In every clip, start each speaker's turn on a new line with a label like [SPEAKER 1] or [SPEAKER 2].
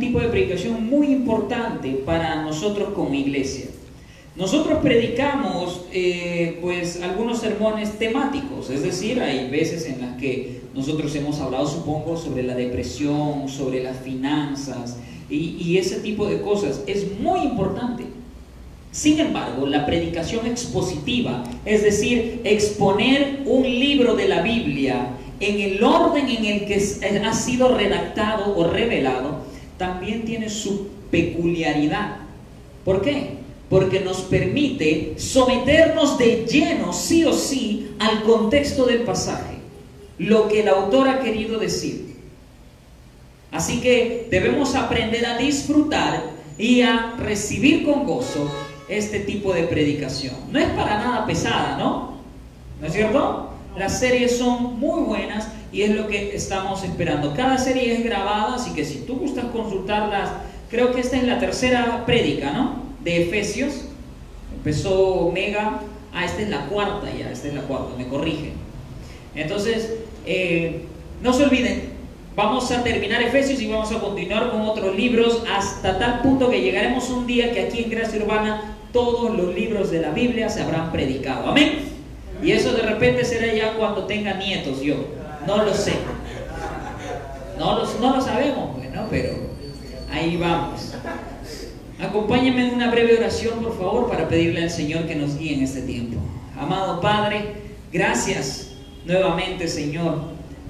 [SPEAKER 1] tipo de predicación muy importante para nosotros como iglesia. Nosotros predicamos eh, pues algunos sermones temáticos, es decir, hay veces en las que nosotros hemos hablado, supongo, sobre la depresión, sobre las finanzas y, y ese tipo de cosas. Es muy importante. Sin embargo, la predicación expositiva, es decir, exponer un libro de la Biblia en el orden en el que ha sido redactado o revelado, también tiene su peculiaridad. ¿Por qué? porque nos permite someternos de lleno, sí o sí, al contexto del pasaje, lo que el autor ha querido decir. Así que debemos aprender a disfrutar y a recibir con gozo este tipo de predicación. No es para nada pesada, ¿no? ¿No es cierto? Las series son muy buenas y es lo que estamos esperando. Cada serie es grabada, así que si tú gustas consultarlas, creo que esta es la tercera prédica, ¿no? de Efesios. Empezó Mega. Ah, esta es la cuarta ya, esta es la cuarta, me corrigen. Entonces, eh, no se olviden, vamos a terminar Efesios y vamos a continuar con otros libros hasta tal punto que llegaremos un día que aquí en Gracia Urbana todos los libros de la Biblia se habrán predicado. Amén. Y eso de repente será ya cuando tenga nietos yo. No lo sé. No lo, no lo sabemos, bueno, pero ahí vamos. Acompáñame en una breve oración, por favor, para pedirle al Señor que nos guíe en este tiempo. Amado Padre, gracias nuevamente, Señor,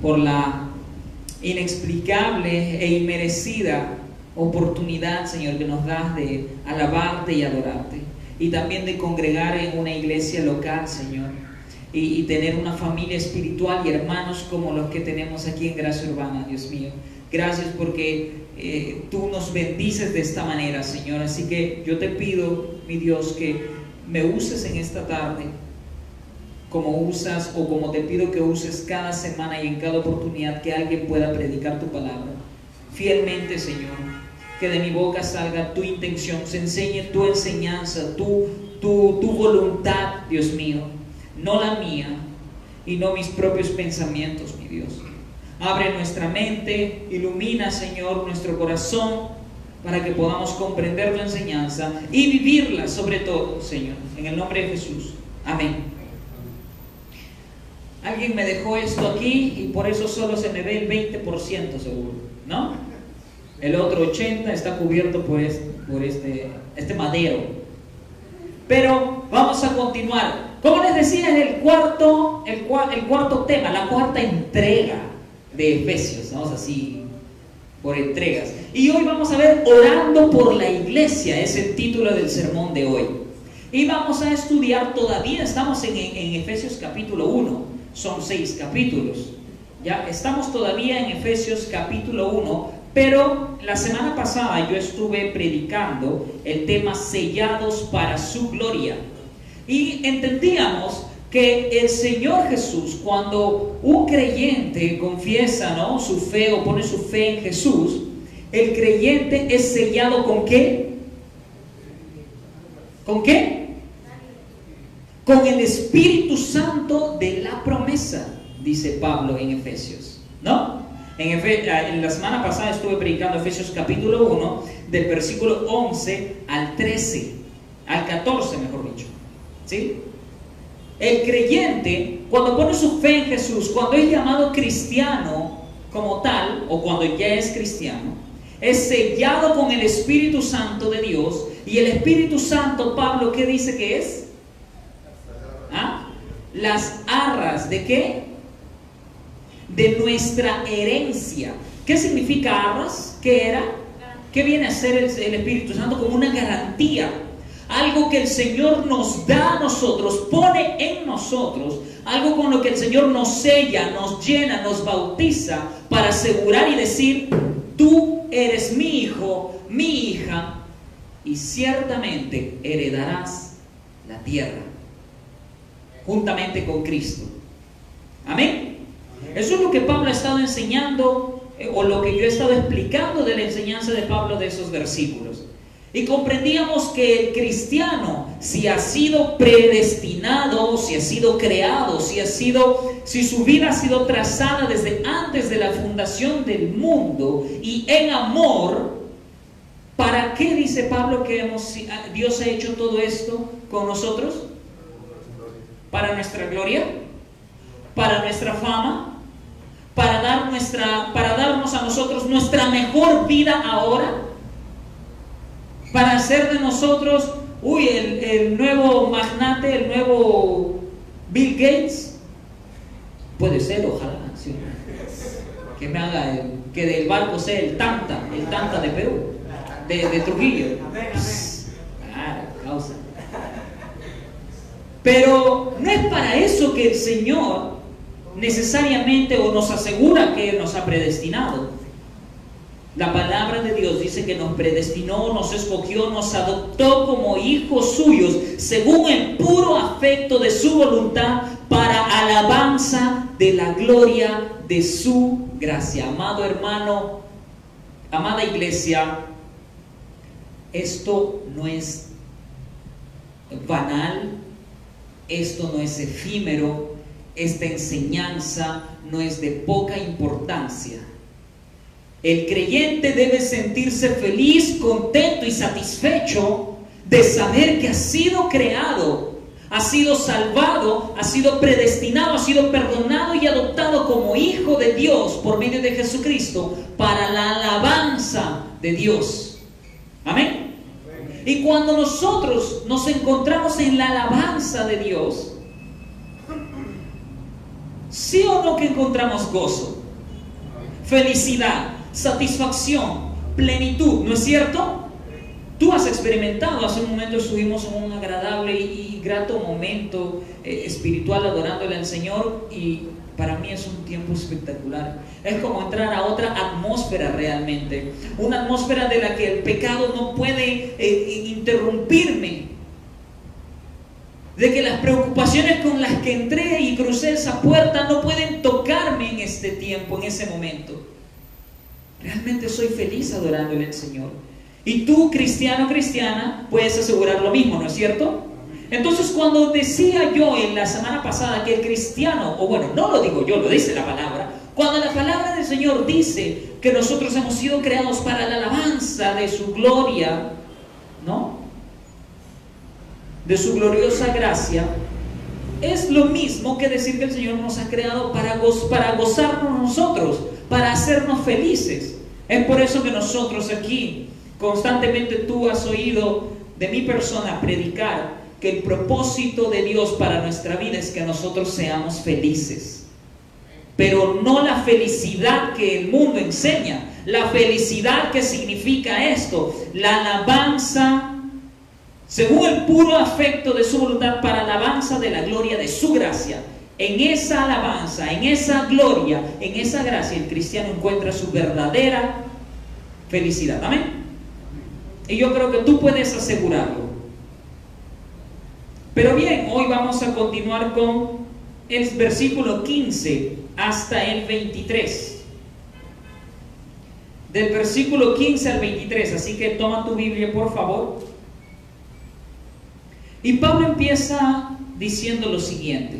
[SPEAKER 1] por la inexplicable e inmerecida oportunidad, Señor, que nos das de alabarte y adorarte. Y también de congregar en una iglesia local, Señor. Y, tener una familia espiritual y hermanos como los que tenemos aquí en Gracia Urbana, Dios mío. Gracias porque eh, tú nos bendices de esta manera, Señor. Así que yo te pido, mi Dios, que me uses en esta tarde como usas o como te pido que uses cada semana y en cada oportunidad que alguien pueda predicar tu palabra. Fielmente, Señor, que de mi boca salga tu intención, se enseñe tu enseñanza, tu, tu, tu voluntad, Dios mío, no la mía y no mis propios pensamientos, mi Dios. Abre nuestra mente, ilumina, Señor, nuestro corazón para que podamos comprender tu enseñanza y vivirla sobre todo, Señor. En el nombre de Jesús. Amén. Alguien me dejó esto aquí y por eso solo se me ve el 20% seguro, ¿no? El otro 80% está cubierto por este, por este, este madero. Pero vamos a continuar. Como les decía, es el cuarto, el, cuarto tema, la cuarta entrega de Efesios, vamos así por entregas. Y hoy vamos a ver orando por la iglesia, es el título del sermón de hoy. Y vamos a estudiar, todavía estamos en, en, Efesios capítulo 1, son seis capítulos. Ya estamos todavía en Efesios capítulo 1, pero la semana pasada yo estuve predicando el tema sellados para su gloria. Y entendíamos que el Señor Jesús, cuando un creyente confiesa ¿no? su fe o pone su fe en Jesús, el creyente es sellado con qué? ¿Con qué? Con el Espíritu Santo de la promesa, dice Pablo en Efesios. ¿No? En, ah, en, la semana pasada estuve predicando Efesios capítulo 1, del versículo 11 al 13, al 14 mejor dicho. ¿Sí? El creyente, cuando pone su fe en Jesús, cuando es llamado cristiano como tal, o cuando ya es cristiano, es sellado con el Espíritu Santo de Dios. Y el Espíritu Santo, Pablo, ¿qué dice que es? ¿Ah? Las arras de qué? De nuestra herencia. ¿Qué significa arras? ¿Qué era? ¿Qué viene a ser el, el Espíritu Santo? Como una garantía algo que el Señor nos da a nosotros, pone en nosotros, algo con lo que el Señor nos sella, nos llena, nos bautiza para asegurar y decir, tú eres mi hijo, mi hija, y ciertamente heredarás la tierra juntamente con Cristo. Amén. Eso es lo que Pablo ha estado enseñando eh, o lo que yo he estado explicando de la enseñanza de Pablo de esos versículos. Y comprendíamos que el cristiano, si ha sido predestinado, si ha sido creado, si ha sido, si su vida ha sido trazada desde antes de la fundación del mundo y en amor, dice Pablo que hemos, Dios ha hecho todo esto con nosotros? Para nuestra gloria, para nuestra fama, para, dar nuestra, para darnos a nosotros nuestra mejor vida ahora, para hacer de nosotros, uy, el, el nuevo magnate, el nuevo Bill Gates. Puede ser, ojalá. Que me haga, que del barco sea el Tanta, el Tanta de Perú, de, Trujillo. Claro, causa. Pero no es para eso que el Señor necesariamente o nos asegura que nos ha predestinado. La palabra de Dios dice que nos predestinó, nos escogió, nos adoptó como hijos suyos, según el puro afecto de su voluntad, para alabanza de la gloria de su gracia. Amado hermano, amada iglesia, esto no es banal, esto no es efímero, esta enseñanza no es de poca importancia. El creyente debe sentirse feliz, contento y satisfecho de saber que ha sido creado, ha sido salvado, ha sido predestinado, ha sido perdonado y adoptado como hijo de Dios por medio de Jesucristo para la alabanza de Dios. Amén. Y cuando nosotros nos encontramos en la alabanza de Dios, ¿sí o no que encontramos gozo, felicidad, satisfacción, plenitud, ¿no es cierto? Tú has experimentado, hace un momento estuvimos en un agradable y grato momento eh, espiritual adorándole al Señor y para mí es un tiempo espectacular. Es como entrar a otra atmósfera realmente, una atmósfera de la que el pecado no puede eh, interrumpirme, de que las preocupaciones con las que entré y crucé esa puerta no pueden tocarme en este tiempo, en ese momento. Realmente soy feliz adorándole al Señor. Y tú, cristiano, cristiana, puedes asegurar lo mismo, ¿no es cierto? Entonces, cuando decía yo en la semana pasada que el cristiano, o bueno, no lo digo yo, lo dice la palabra, cuando la palabra del Señor dice que nosotros hemos sido creados para la alabanza de su gloria, ¿no? De su gloriosa gracia, es lo mismo que decir que el Señor nos ha creado para, para gozarnos nosotros, para hacernos felices. Es por eso que nosotros aquí, constantemente tú has oído de mi persona predicar que el propósito de Dios para nuestra vida es que nosotros seamos felices. Pero no la felicidad que el mundo enseña, la felicidad que significa esto, la alabanza según el puro afecto de su voluntad para alabanza de la gloria de su gracia. En esa alabanza, en esa gloria, en esa gracia, el cristiano encuentra su verdadera felicidad. Amén. Y yo creo que tú puedes asegurarlo. Pero bien, hoy vamos a continuar con el versículo 15 hasta el 23. Del versículo 15 al 23. Así que toma tu Biblia, por favor. Y Pablo empieza diciendo lo siguiente.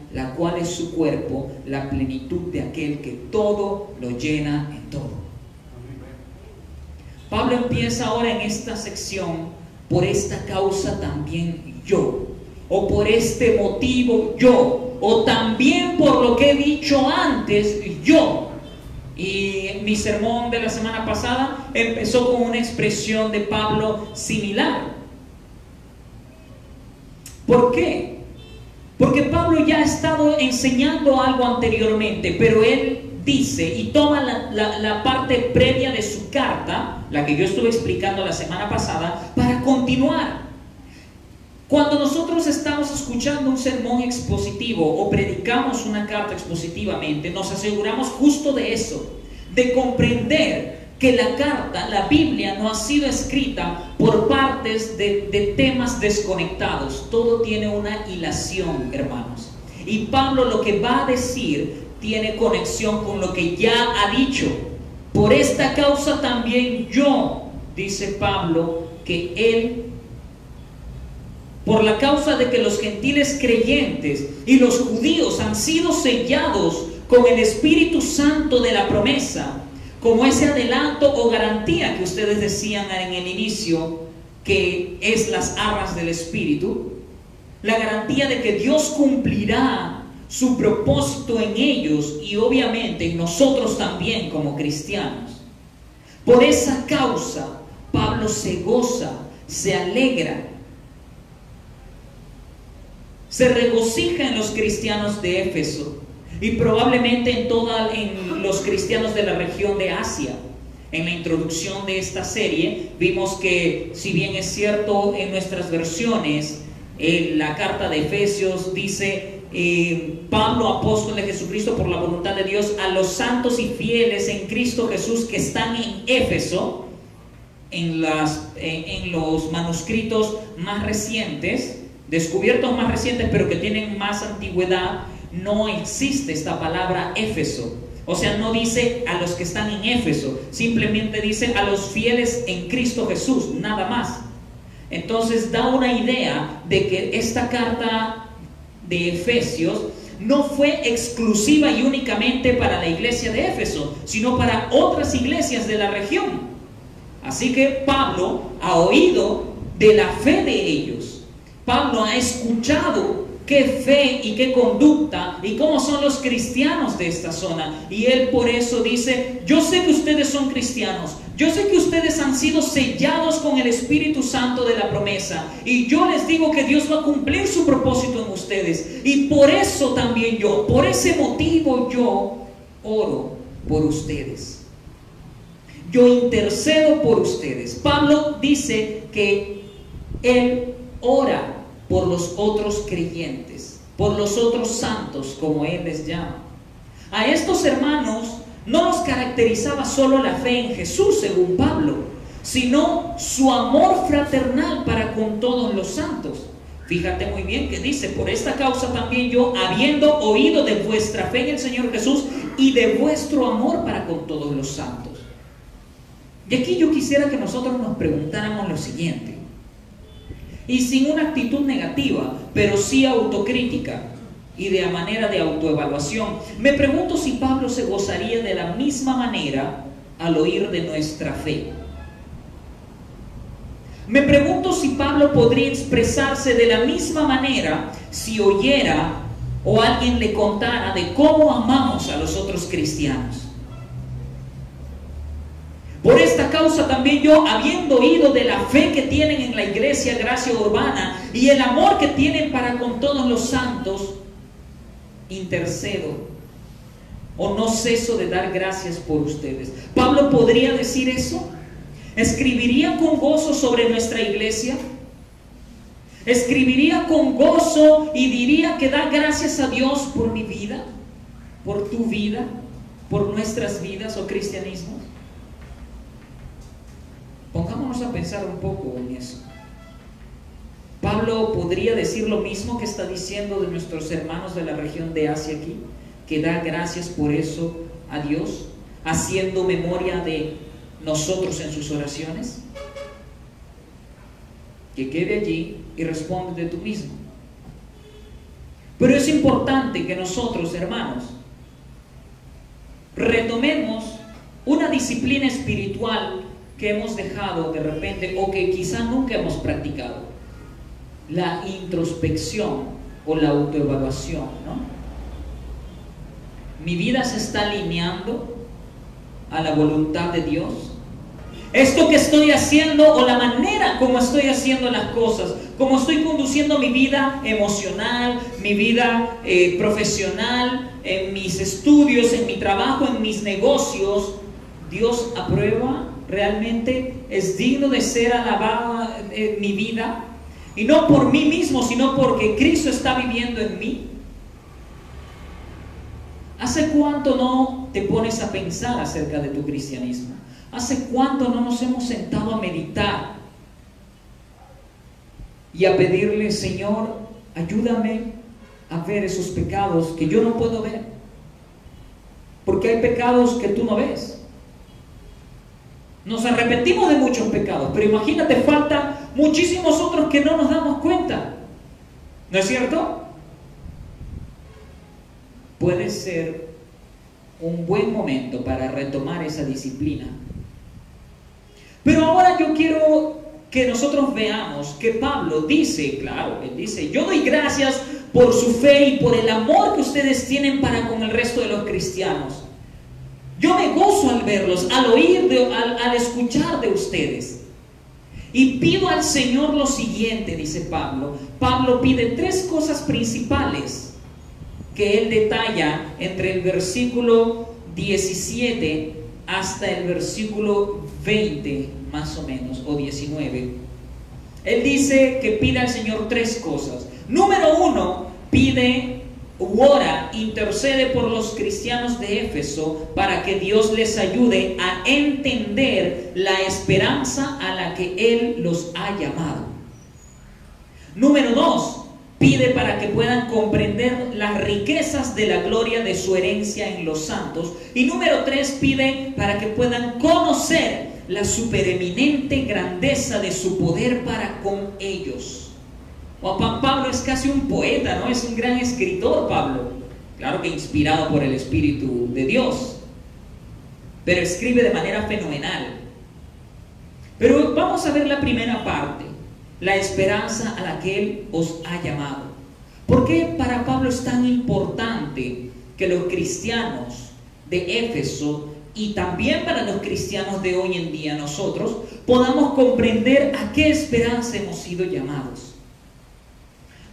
[SPEAKER 1] la cual es su cuerpo, la plenitud de aquel que todo lo llena en todo. Pablo empieza ahora en esta sección, por esta causa también yo, o por este motivo yo, o también por lo que he dicho antes yo. Y mi sermón de la semana pasada empezó con una expresión de Pablo similar. ¿Por qué? Porque Pablo ya ha estado enseñando algo anteriormente, pero él dice y toma la, parte previa de su carta, la que yo estuve explicando la semana pasada, para continuar. Cuando nosotros estamos escuchando un sermón expositivo o predicamos una carta expositivamente, nos aseguramos justo de eso, de comprender que la carta, la Biblia, no ha sido escrita por partes de, temas desconectados. Todo tiene una hilación, hermanos. Y Pablo lo que va a decir tiene conexión con lo que ya ha dicho. Por esta causa también yo, dice Pablo, que él, por la causa de que los gentiles creyentes y los judíos han sido sellados con el Espíritu Santo de la promesa, como ese adelanto o garantía que ustedes decían en el inicio, que es las arras del Espíritu, la garantía de que Dios cumplirá su propósito en ellos y obviamente en nosotros también como cristianos. Por esa causa, Pablo se goza, se alegra, se regocija en los cristianos de Éfeso y probablemente en todos en los cristianos de la región de Asia. En la introducción de esta serie vimos que si bien es cierto en nuestras versiones, en la carta de Efesios dice eh, Pablo, apóstol de Jesucristo por la voluntad de Dios, a los santos y fieles en Cristo Jesús que están en Éfeso, en, en los manuscritos más recientes, descubiertos más recientes, pero que tienen más antigüedad, no existe esta palabra Éfeso. O sea, no dice a los que están en Éfeso, simplemente dice a los fieles en Cristo Jesús, nada más. Entonces da una idea de que esta carta de Efesios no fue exclusiva y únicamente para la iglesia de Éfeso, sino para otras iglesias de la región. Así que Pablo ha oído de la fe de ellos. Pablo ha escuchado qué fe y qué conducta y cómo son los cristianos de esta zona. Y él por eso dice, yo sé que ustedes son cristianos, yo sé que ustedes han sido sellados con el Espíritu Santo de la promesa. Y yo les digo que Dios va a cumplir su propósito en ustedes. Y por eso también yo, por ese motivo yo oro por ustedes. Yo intercedo por ustedes. Pablo dice que él ora por los otros creyentes, por los otros santos, como Él les llama. A estos hermanos no los caracterizaba solo la fe en Jesús, según Pablo, sino su amor fraternal para con todos los santos. Fíjate muy bien que dice, por esta causa también yo, habiendo oído de vuestra fe en el Señor Jesús y de vuestro amor para con todos los santos. Y aquí yo quisiera que nosotros nos preguntáramos lo siguiente y sin una actitud negativa, pero sí autocrítica y de manera de autoevaluación. Me pregunto si Pablo se gozaría de la misma manera al oír de nuestra fe. Me pregunto si Pablo podría expresarse de la misma manera si oyera o alguien le contara de cómo amamos a los otros cristianos. Por esta causa también yo, habiendo oído de la fe que tienen en la iglesia Gracia Urbana y el amor que tienen para con todos los santos, intercedo o no ceso de dar gracias por ustedes. Pablo podría decir eso. ¿Escribiría con gozo sobre nuestra iglesia? ¿Escribiría con gozo y diría que da gracias a Dios por mi vida, por tu vida, por nuestras vidas o cristianismo? Pongámonos a pensar un poco en eso. Pablo podría decir lo mismo que está diciendo de nuestros hermanos de la región de Asia aquí, que da gracias por eso a Dios, haciendo memoria de nosotros en sus oraciones. Que quede allí y responde de tú mismo. Pero es importante que nosotros, hermanos, retomemos una disciplina espiritual que hemos dejado de repente o que quizá nunca hemos practicado. La introspección o la autoevaluación, ¿no? Mi vida se está alineando a la voluntad de Dios. Esto que estoy haciendo o la manera como estoy haciendo las cosas, como estoy conduciendo mi vida emocional, mi vida eh, profesional, en mis estudios, en mi trabajo, en mis negocios, Dios aprueba realmente, es digno de ser alabado en mi vida. Y no por mí mismo, sino porque Cristo está viviendo en mí. ¿Hace cuánto no te pones a pensar acerca de tu cristianismo? ¿Hace cuánto no nos hemos sentado a meditar y a pedirle, Señor, ayúdame a ver esos pecados que yo no puedo ver? Porque hay pecados que tú no ves. Nos arrepentimos de muchos pecados, pero imagínate, falta muchísimos otros que no nos damos cuenta. ¿No es cierto? puede ser un buen momento para retomar esa disciplina. Pero ahora yo quiero que nosotros veamos que Pablo dice, claro, él dice, yo doy gracias por su fe y por el amor que ustedes tienen para con el resto de los cristianos. Yo me gozo al verlos, al oír, al, al escuchar de ustedes. Y pido al Señor lo siguiente, dice Pablo. Pablo pide tres cosas principales que él detalla entre el versículo 17 hasta el versículo 20, más o menos, o 19. Él dice que pide al Señor tres cosas. Número uno, pide ora, intercede por los cristianos de Éfeso para que Dios les ayude a entender la esperanza a la que Él los ha llamado. Número dos, pide para que puedan comprender las riquezas de la gloria de su herencia en los santos. Y número tres, pide para que puedan conocer la supereminente grandeza de su poder para con ellos. Juan Pablo es casi un poeta, ¿no? Es un gran escritor, Pablo. Claro que inspirado por el Espíritu de Dios. Pero escribe de manera fenomenal. Pero vamos a ver la primera parte la esperanza a la que Él os ha llamado. ¿Por qué para Pablo es tan importante que los cristianos de Éfeso y también para los cristianos de hoy en día nosotros podamos comprender a qué esperanza hemos sido llamados?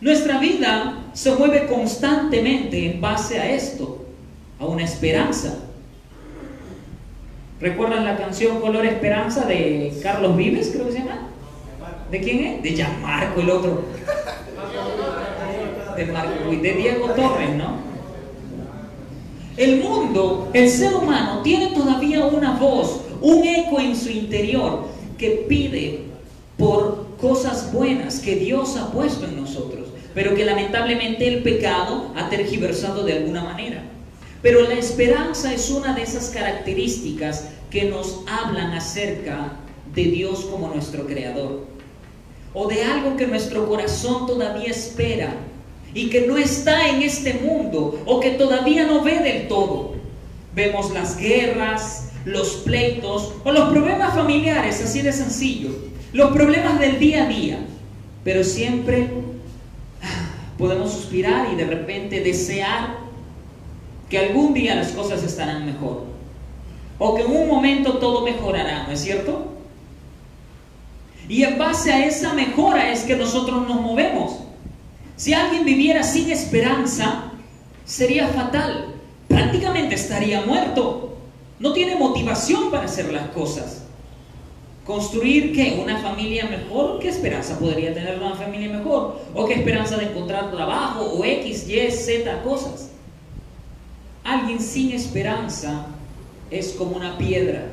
[SPEAKER 1] Nuestra vida se mueve constantemente en base a esto, a una esperanza. ¿Recuerdan la canción Color Esperanza de Carlos Vives, creo que se llama? ¿De quién es? De Gianmarco, el otro. De, Marco, de Diego Torres, ¿no? El mundo, el ser humano, tiene todavía una voz, un eco en su interior que pide por cosas buenas que Dios ha puesto en nosotros, pero que lamentablemente el pecado ha tergiversado de alguna manera. Pero la esperanza es una de esas características que nos hablan acerca de Dios como nuestro creador o de algo que nuestro corazón todavía espera y que no está en este mundo o que todavía no ve del todo. Vemos las guerras, los pleitos o los problemas familiares, así de sencillo, los problemas del día a día, pero siempre podemos suspirar y de repente desear que algún día las cosas estarán mejor o que en un momento todo mejorará, ¿no es cierto? Y en base a esa mejora es que nosotros nos movemos. Si alguien viviera sin esperanza, sería fatal. Prácticamente estaría muerto. No tiene motivación para hacer las cosas. Construir qué? Una familia mejor. ¿Qué esperanza podría tener una familia mejor? ¿O qué esperanza de encontrar trabajo? ¿O X, Y, Z cosas? Alguien sin esperanza es como una piedra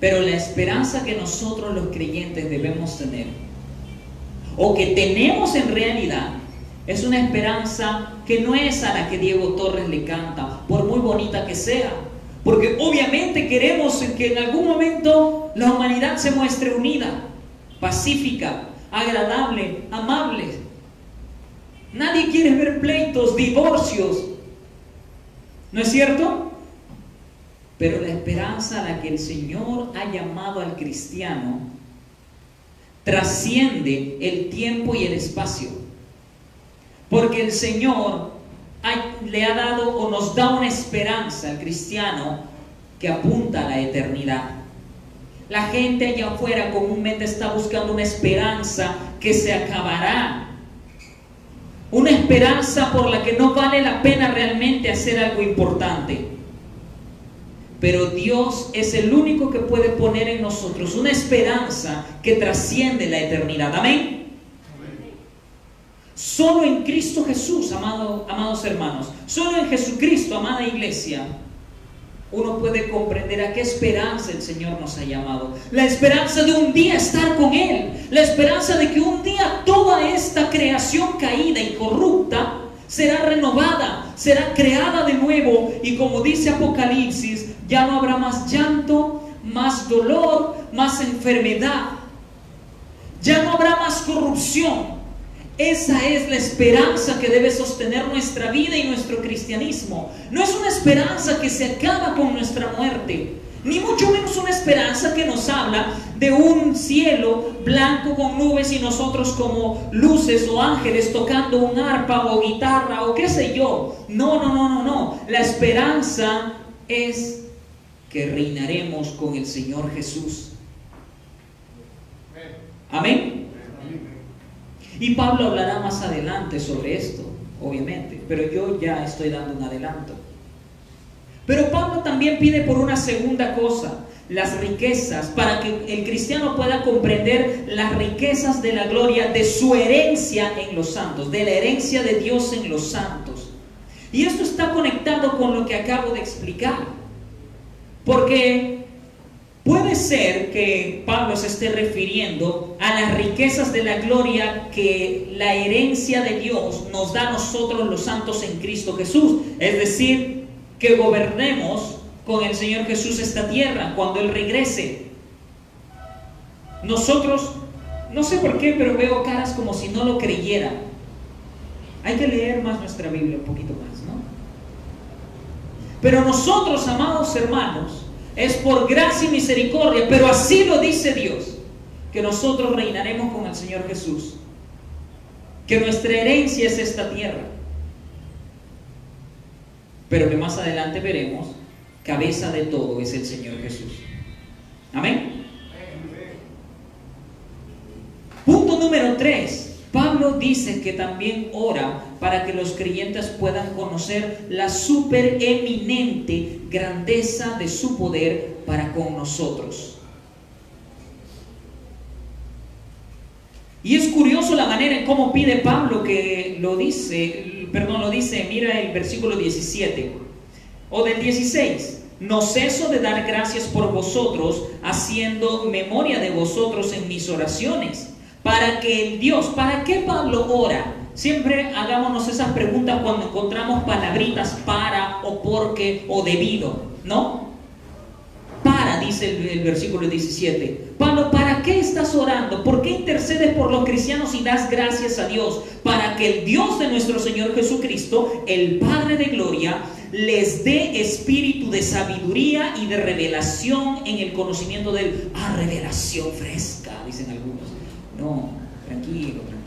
[SPEAKER 1] pero la esperanza que nosotros los creyentes debemos tener, o que tenemos en realidad, es una esperanza que no es a la que Diego Torres le canta, por muy bonita que sea. Porque obviamente queremos que en algún momento la humanidad se muestre unida, pacífica, agradable, amable. Nadie quiere ver pleitos, divorcios. ¿No es cierto? Pero la esperanza a la que el Señor ha llamado al cristiano trasciende el tiempo y el espacio. Porque el Señor le ha dado o nos da una esperanza al cristiano que apunta a la eternidad. La gente allá afuera comúnmente está buscando una esperanza que se acabará. Una esperanza por la que no vale la pena realmente hacer algo importante. Pero Dios es el único que puede poner en nosotros una esperanza que trasciende la eternidad. Amén. Solo en Cristo Jesús, amados hermanos, solo en Jesucristo, amada iglesia, uno puede comprender a qué esperanza el Señor nos ha llamado. La esperanza de un día estar con Él. La esperanza de que un día toda esta creación caída y corrupta será renovada, será creada de nuevo y como dice Apocalipsis, ya no habrá más llanto, más dolor, más enfermedad. Ya no habrá más corrupción. Esa es la esperanza que debe sostener nuestra vida y nuestro cristianismo. No es una esperanza que se acaba con nuestra muerte, ni mucho menos una esperanza que nos habla de un cielo blanco con nubes y nosotros como luces o ángeles tocando un arpa o guitarra o qué sé yo. No, no, no, no, no. La esperanza es que reinaremos con el Señor Jesús. Amén. Y Pablo hablará más adelante sobre esto, obviamente, pero yo ya estoy dando un adelanto. Pero Pablo también pide por una segunda cosa, las riquezas, para que el cristiano pueda comprender las riquezas de la gloria de su herencia en los santos, de la herencia de Dios en los santos. Y esto está conectado con lo que acabo de explicar. Porque Puede ser que Pablo se esté refiriendo a las riquezas de la gloria que la herencia de Dios nos da a nosotros los santos en Cristo Jesús. Es decir, que gobernemos con el Señor Jesús esta tierra cuando Él regrese. Nosotros, no sé por qué, pero veo caras como si no lo creyeran. Hay que leer más nuestra Biblia, un poquito más, ¿no? Pero nosotros, amados hermanos, es por gracia y misericordia, pero así lo dice Dios, que nosotros reinaremos con el Señor Jesús, que nuestra herencia es esta tierra, pero que más adelante veremos, cabeza de todo es el Señor Jesús. Amén. Punto número 3. Pablo dice que también ora para que los creyentes puedan conocer la supereminente grandeza de su poder para con nosotros. Y es curioso la manera en cómo pide Pablo que lo dice, perdón, lo dice, mira el versículo 17 o del 16. No ceso de dar gracias por vosotros, haciendo memoria de vosotros en mis oraciones para que el Dios, ¿para qué Pablo ora? Siempre hagámonos esas preguntas cuando encontramos palabritas para o porque o debido, ¿no? Para, dice el, el, versículo 17. Pablo, ¿para qué estás orando? ¿Por qué intercedes por los cristianos y das gracias a Dios? Para que el Dios de nuestro Señor Jesucristo, el Padre de Gloria, les dé espíritu de sabiduría y de revelación en el conocimiento de Él. Ah, revelación fresca, dicen algunos. No, tranquilo, tranquilo.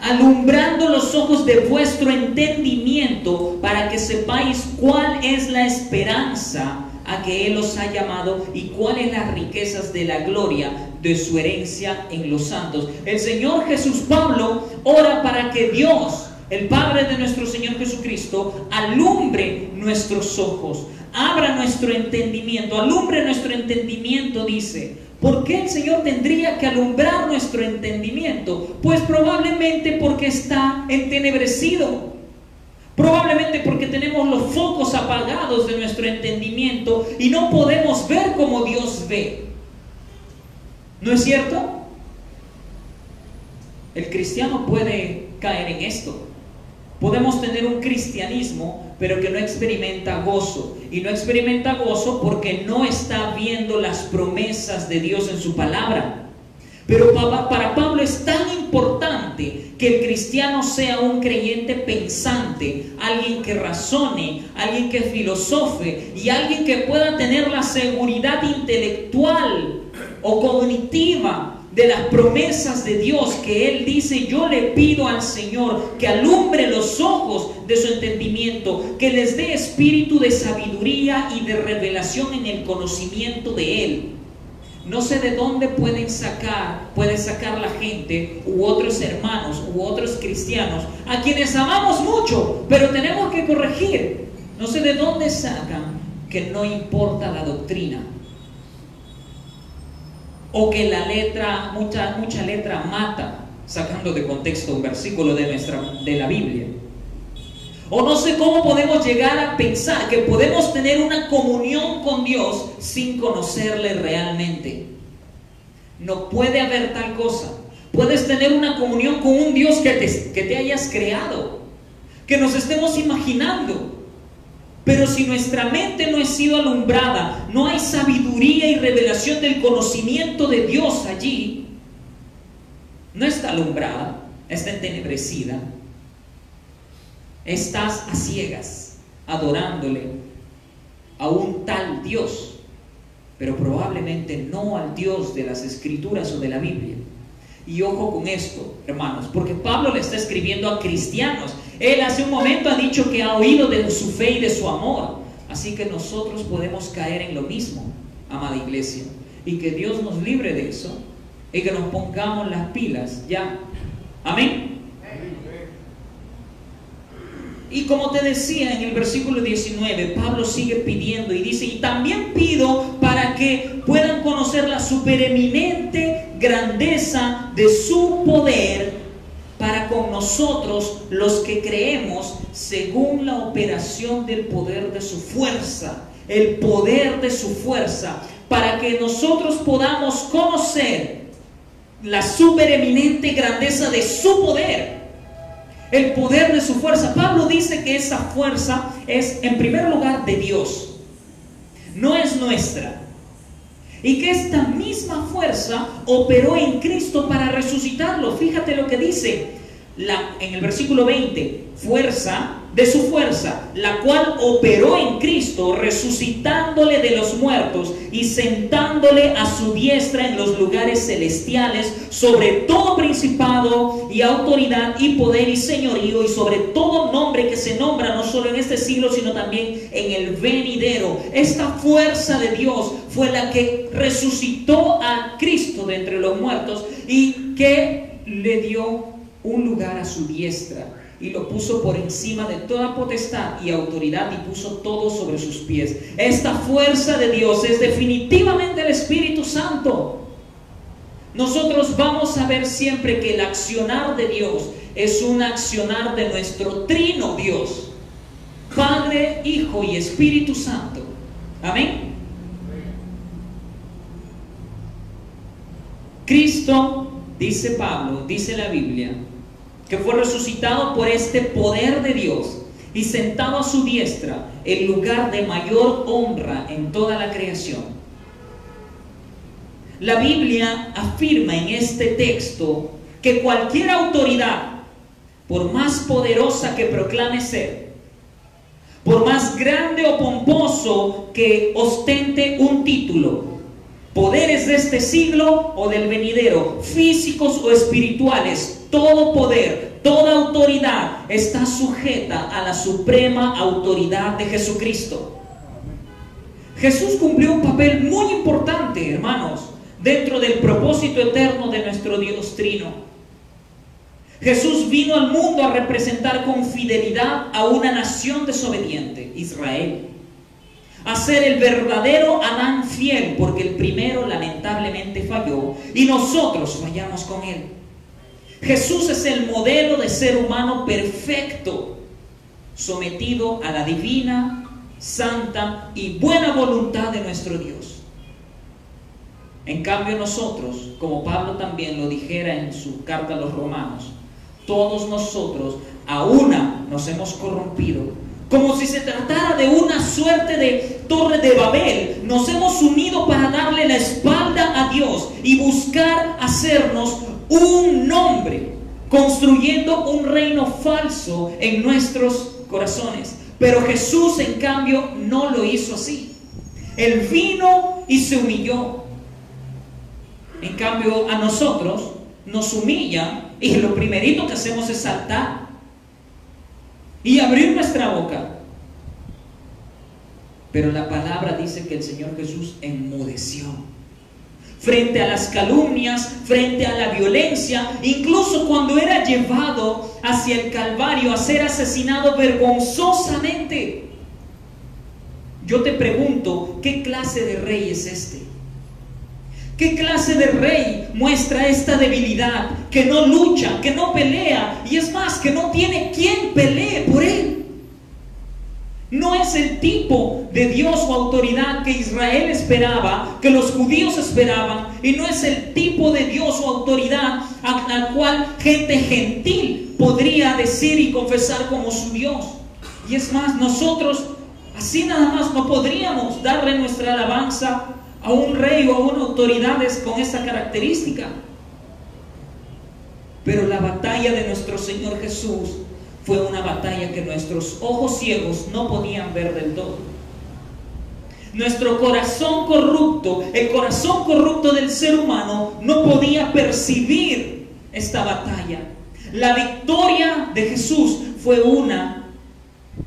[SPEAKER 1] Alumbrando los ojos de vuestro entendimiento para que sepáis cuál es la esperanza a que Él os ha llamado y cuáles las riquezas de la gloria de su herencia en los santos. El Señor Jesús Pablo ora para que Dios, el Padre de nuestro Señor Jesucristo, alumbre nuestros ojos, abra nuestro entendimiento, alumbre nuestro entendimiento, dice, ¿Por qué el Señor tendría que alumbrar nuestro entendimiento? Pues probablemente porque está entenebrecido. Probablemente porque tenemos los focos apagados de nuestro entendimiento y no podemos ver como Dios ve. ¿No es cierto? El cristiano puede caer en esto. Podemos tener un cristianismo, pero que no experimenta gozo. Y no experimenta gozo porque no está viendo las promesas de Dios en su palabra. Pero para Pablo es tan importante que el cristiano sea un creyente pensante, alguien que razone, alguien que filosofe y alguien que pueda tener la seguridad intelectual o cognitiva de las promesas de Dios que Él dice, yo le pido al Señor que alumbre los ojos de su entendimiento, que les dé espíritu de sabiduría y de revelación en el conocimiento de Él. No sé de dónde pueden sacar, puede sacar la gente u otros hermanos u otros cristianos a quienes amamos mucho, pero tenemos que corregir. No sé de dónde sacan que no importa la doctrina o que la letra, mucha, mucha letra mata, sacando de contexto un versículo de, nuestra, de la Biblia. O no sé cómo podemos llegar a pensar que podemos tener una comunión con Dios sin conocerle realmente. No puede haber tal cosa. Puedes tener una comunión con un Dios que te, que te hayas creado, que nos estemos imaginando, pero si nuestra mente no ha sido alumbrada, no hay sabiduría y revelación del conocimiento de Dios allí, no está alumbrada, está entenebrecida, estás a ciegas adorándole a un tal Dios, pero probablemente no al Dios de las escrituras o de la Biblia. Y ojo con esto, hermanos, porque Pablo le está escribiendo a cristianos él hace un momento ha dicho que ha oído de su fe y de su amor. Así que nosotros podemos caer en lo mismo, amada iglesia. Y que Dios nos libre de eso y que nos pongamos las pilas ya. Amén. Y como te decía en el versículo 19, Pablo sigue pidiendo y dice, y también pido para que puedan conocer la supereminente grandeza de su poder para con nosotros los que creemos según la operación del poder de su fuerza, el poder de su fuerza, para que nosotros podamos conocer la supereminente grandeza de su poder, el poder de su fuerza. Pablo dice que esa fuerza es en primer lugar de Dios, no es nuestra. Y que esta misma fuerza operó en Cristo para resucitarlo. Fíjate lo que dice en el versículo 20. Fuerza de su fuerza, la cual operó en Cristo, resucitándole de los muertos y sentándole a su diestra en los lugares celestiales, sobre todo principado y autoridad y poder y señorío, y sobre todo nombre que se nombra no solo en este siglo, sino también en el venidero. Esta fuerza de Dios fue la que resucitó a Cristo de entre los muertos y que le dio un lugar a su diestra y lo puso por encima de toda potestad y autoridad y puso todo sobre sus pies. Esta fuerza de Dios es definitivamente el Espíritu Santo. Nosotros vamos a ver siempre que el accionar de Dios es un accionar de nuestro trino Dios, Padre, Hijo y Espíritu Santo. Amén. Cristo, dice Pablo, dice la Biblia, que fue resucitado por este poder de Dios y sentado a su diestra, el lugar de mayor honra en toda la creación. La Biblia afirma en este texto que cualquier autoridad, por más poderosa que proclame ser, por más grande o pomposo que ostente un título, poderes de este siglo o del venidero, físicos o espirituales, todo poder, toda autoridad está sujeta a la suprema autoridad de Jesucristo. Jesús cumplió un papel muy importante, hermanos, dentro del propósito eterno de nuestro Dios Trino. Jesús vino al mundo a representar con fidelidad a una nación desobediente, Israel a ser el verdadero Adán fiel, porque el primero lamentablemente falló y nosotros fallamos con él. Jesús es el modelo de ser humano perfecto, sometido a la divina, santa y buena voluntad de nuestro Dios. En cambio nosotros, como Pablo también lo dijera en su carta a los romanos, todos nosotros a una nos hemos corrompido como si se tratara de una suerte de torre de Babel. Nos hemos unido para darle la espalda a Dios y buscar hacernos un nombre construyendo un reino falso en nuestros corazones. Pero Jesús, en cambio, no lo hizo así. Él vino y se humilló. En cambio, a nosotros nos humilla y lo primerito que hacemos es saltar y abrir nuestra boca. Pero la palabra dice que el Señor Jesús enmudeció frente a las calumnias, frente a la violencia, incluso cuando era llevado hacia el Calvario a ser asesinado vergonzosamente. Yo te pregunto, ¿qué clase de rey es este? ¿Qué clase de rey muestra esta debilidad? Que no lucha, que no pelea y es más, que no tiene quien pelee por él. No es el tipo de Dios o autoridad que Israel esperaba, que los judíos esperaban, y no es el tipo de Dios o autoridad al cual gente gentil podría decir y confesar como su Dios. Y es más, nosotros así nada más no podríamos darle nuestra alabanza a un rey o a una autoridad con esa característica. Pero la batalla de nuestro Señor Jesús fue una batalla que nuestros ojos ciegos no podían ver del todo. Nuestro corazón corrupto, el corazón corrupto del ser humano, no podía percibir esta batalla. La victoria de Jesús fue una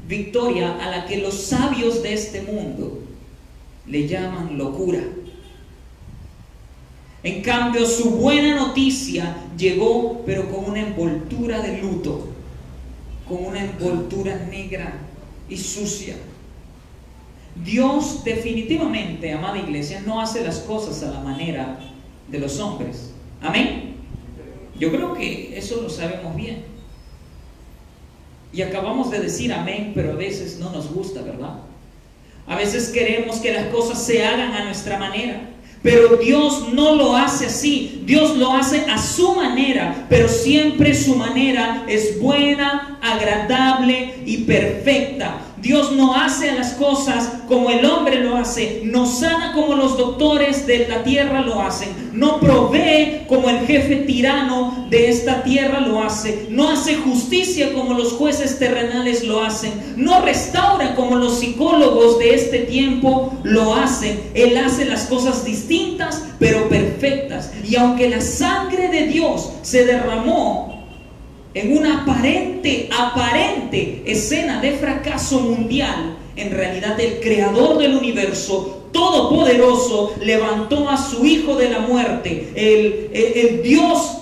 [SPEAKER 1] victoria a la que los sabios de este mundo le llaman locura. En cambio, su buena noticia llegó, pero con una envoltura de luto con una envoltura negra y sucia. Dios definitivamente, amada iglesia, no hace las cosas a la manera de los hombres. Amén. Yo creo que eso lo sabemos bien. Y acabamos de decir amén, pero a veces no nos gusta, ¿verdad? A veces queremos que las cosas se hagan a nuestra manera. Pero Dios no lo hace así. Dios lo hace a su manera, pero siempre su manera es buena, agradable y perfecta. Dios no hace las cosas como el hombre lo hace, no sana como los doctores de la tierra lo hacen, no provee como el jefe tirano de esta tierra lo hace, no hace justicia como los jueces terrenales lo hacen, no restaura como los psicólogos de este tiempo lo hacen. Él hace las cosas distintas pero perfectas. Y aunque la sangre de Dios se derramó en una aparente, aparente escena de fracaso mundial, en realidad el creador del universo, todopoderoso, levantó a su hijo de la muerte, el, el Dios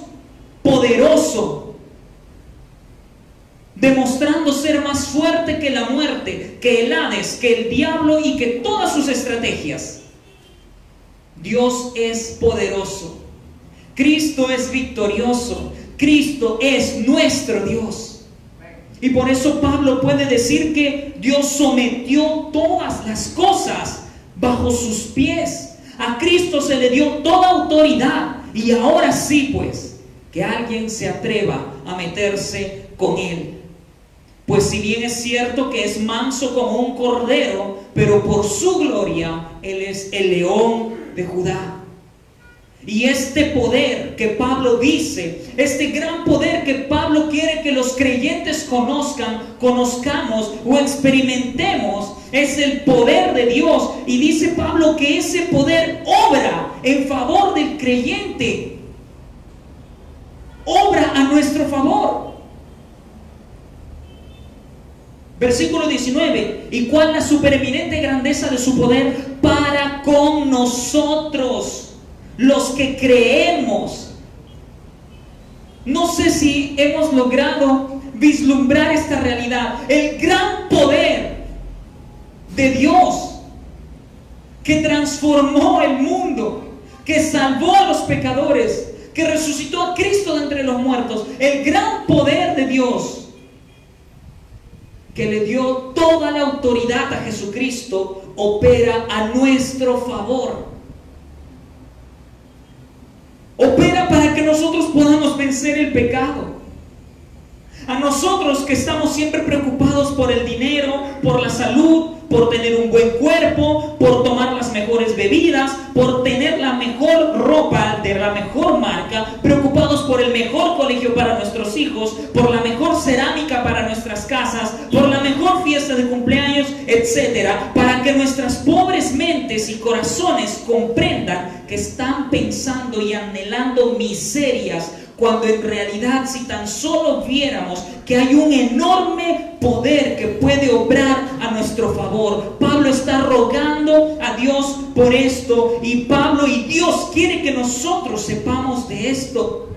[SPEAKER 1] poderoso, demostrando ser más fuerte que la muerte, que el Hades, que el diablo y que todas sus estrategias. Dios es poderoso. Cristo es victorioso. Cristo es nuestro Dios. Y por eso Pablo puede decir que Dios sometió todas las cosas bajo sus pies. A Cristo se le dio toda autoridad. Y ahora sí, pues, que alguien se atreva a meterse con él. Pues si bien es cierto que es manso como un cordero, pero por su gloria Él es el león de Judá. Y este poder que Pablo dice, este gran poder que Pablo quiere que los creyentes conozcan, conozcamos o experimentemos, es el poder de Dios. Y dice Pablo que ese poder obra en favor del creyente. Obra a nuestro favor. Versículo 19. ¿Y cuál la supereminente grandeza de su poder para con nosotros? Los que creemos. No sé si hemos logrado vislumbrar esta realidad, el gran poder de Dios que transformó el mundo, que salvó a los pecadores, que resucitó a Cristo de entre los muertos, el gran poder de Dios que le dio toda la autoridad a Jesucristo, opera a nuestro favor. Opera para que nosotros podamos vencer el pecado. A nosotros que estamos siempre preocupados por el dinero, por la salud, por tener un buen cuerpo, por tomar las mejores bebidas, por tener la mejor ropa de la mejor marca, preocupados por el mejor colegio para nuestros hijos, por la mejor cerámica para nuestras casas, por la mejor fiesta de cumpleaños, etcétera, para que nuestras pobres mentes y corazones comprendan que están pensando y anhelando miserias cuando en realidad si tan solo viéramos que hay un enorme poder que puede obrar a nuestro Pablo está rogando a Dios por esto y Pablo y Dios quiere que nosotros sepamos de esto.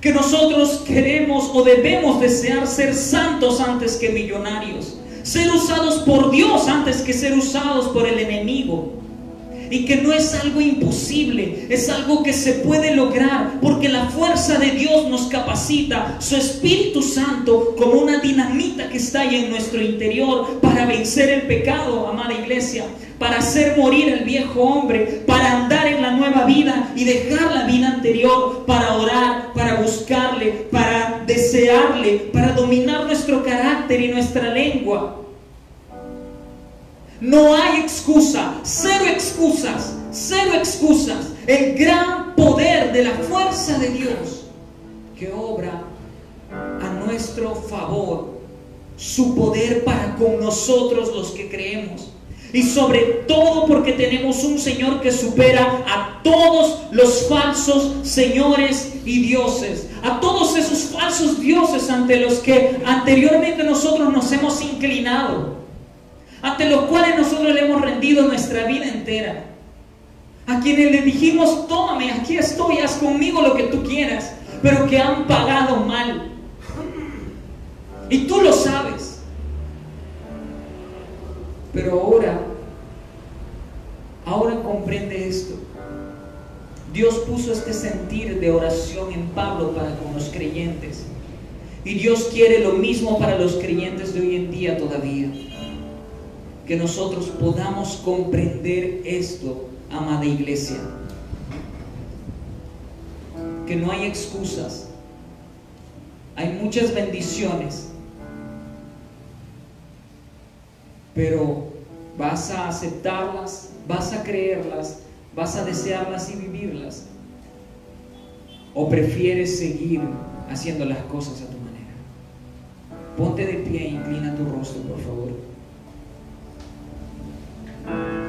[SPEAKER 1] Que nosotros queremos o debemos desear ser santos antes que millonarios. Ser usados por Dios antes que ser usados por el enemigo y que no es algo imposible, es algo que se puede lograr porque la fuerza de Dios nos capacita, su Espíritu Santo como una dinamita que está ahí en nuestro interior para vencer el pecado, amada iglesia, para hacer morir el viejo hombre, para andar en la nueva vida y dejar la vida anterior, para orar, para buscarle, para desearle, para dominar nuestro carácter y nuestra lengua. No hay excusa, cero excusas, cero excusas. El gran poder de la fuerza de Dios que obra a nuestro favor, su poder para con nosotros los que creemos. Y sobre todo porque tenemos un Señor que supera a todos los falsos señores y dioses, a todos esos falsos dioses ante los que anteriormente nosotros nos hemos inclinado ante los cuales nosotros le hemos rendido nuestra vida entera. A quienes le dijimos, tómame, aquí estoy, haz conmigo lo que tú quieras, pero que han pagado mal. Y tú lo sabes. Pero ahora, ahora comprende esto. Dios puso este sentir de oración en Pablo para con los creyentes. Y Dios quiere lo mismo para los creyentes de hoy en día todavía que nosotros podamos comprender esto, amada iglesia. Que no hay excusas, hay muchas bendiciones, pero vas a aceptarlas, vas a creerlas, vas a desearlas y vivirlas, o prefieres seguir haciendo las cosas a tu manera. Ponte de pie e inclina tu rostro, por favor. thank you